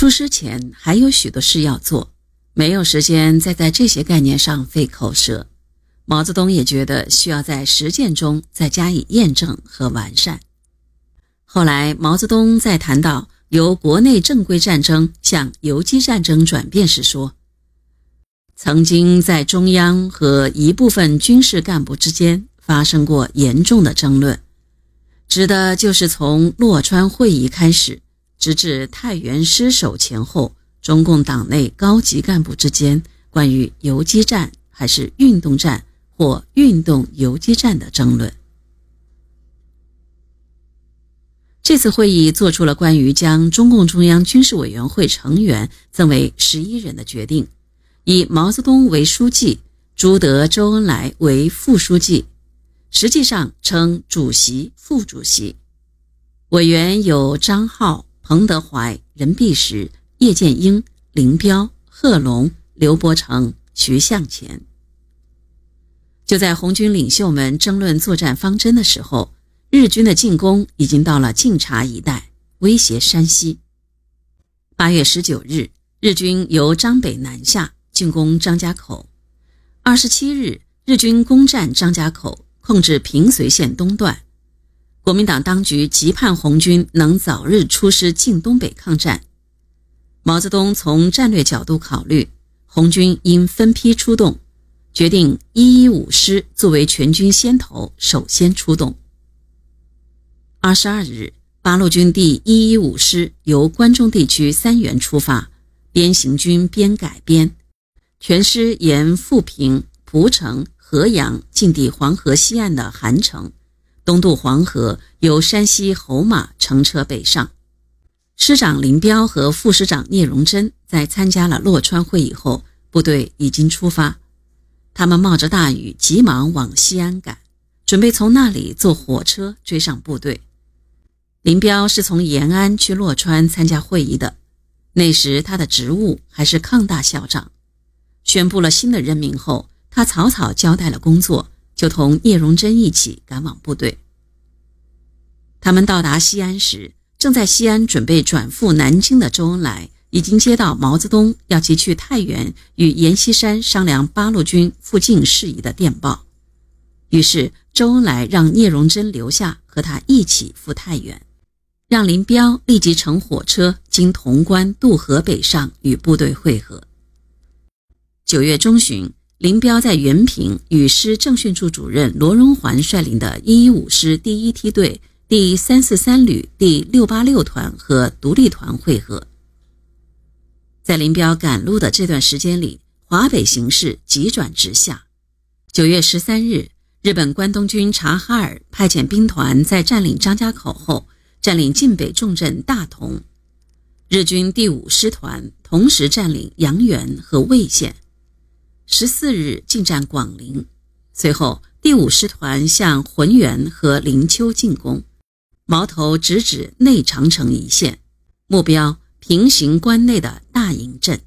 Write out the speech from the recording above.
出师前还有许多事要做，没有时间再在这些概念上费口舌。毛泽东也觉得需要在实践中再加以验证和完善。后来，毛泽东在谈到由国内正规战争向游击战争转变时说：“曾经在中央和一部分军事干部之间发生过严重的争论，指的就是从洛川会议开始。”直至太原失守前后，中共党内高级干部之间关于游击战还是运动战或运动游击战的争论。这次会议做出了关于将中共中央军事委员会成员增为十一人的决定，以毛泽东为书记，朱德、周恩来为副书记，实际上称主席、副主席。委员有张浩。彭德怀、任弼时、叶剑英、林彪、贺龙、刘伯承、徐向前。就在红军领袖们争论作战方针的时候，日军的进攻已经到了晋察一带，威胁山西。八月十九日，日军由张北南下进攻张家口。二十七日，日军攻占张家口，控制平绥线东段。国民党当局急盼红军能早日出师进东北抗战。毛泽东从战略角度考虑，红军应分批出动，决定一一五师作为全军先头，首先出动。二十二日，八路军第一一五师由关中地区三原出发，边行军边改编，全师沿富平、蒲城、合阳进抵黄河西岸的韩城。东渡黄河，由山西侯马乘车北上。师长林彪和副师长聂荣臻在参加了洛川会议后，部队已经出发。他们冒着大雨，急忙往西安赶，准备从那里坐火车追上部队。林彪是从延安去洛川参加会议的，那时他的职务还是抗大校长。宣布了新的任命后，他草草交代了工作。就同聂荣臻一起赶往部队。他们到达西安时，正在西安准备转赴南京的周恩来已经接到毛泽东要其去太原与阎锡山商量八路军附近事宜的电报，于是周恩来让聂荣臻留下和他一起赴太原，让林彪立即乘火车经潼关渡河北上与部队会合。九月中旬。林彪在原平与师政训处主任罗荣桓率领的一一五师第一梯队第三四三旅第六八六团和独立团会合。在林彪赶路的这段时间里，华北形势急转直下。九月十三日，日本关东军察哈尔派遣兵团在占领张家口后，占领晋北重镇大同。日军第五师团同时占领阳原和魏县。十四日进占广陵，随后第五师团向浑源和灵丘进攻，矛头直指内长城一线，目标平型关内的大营镇。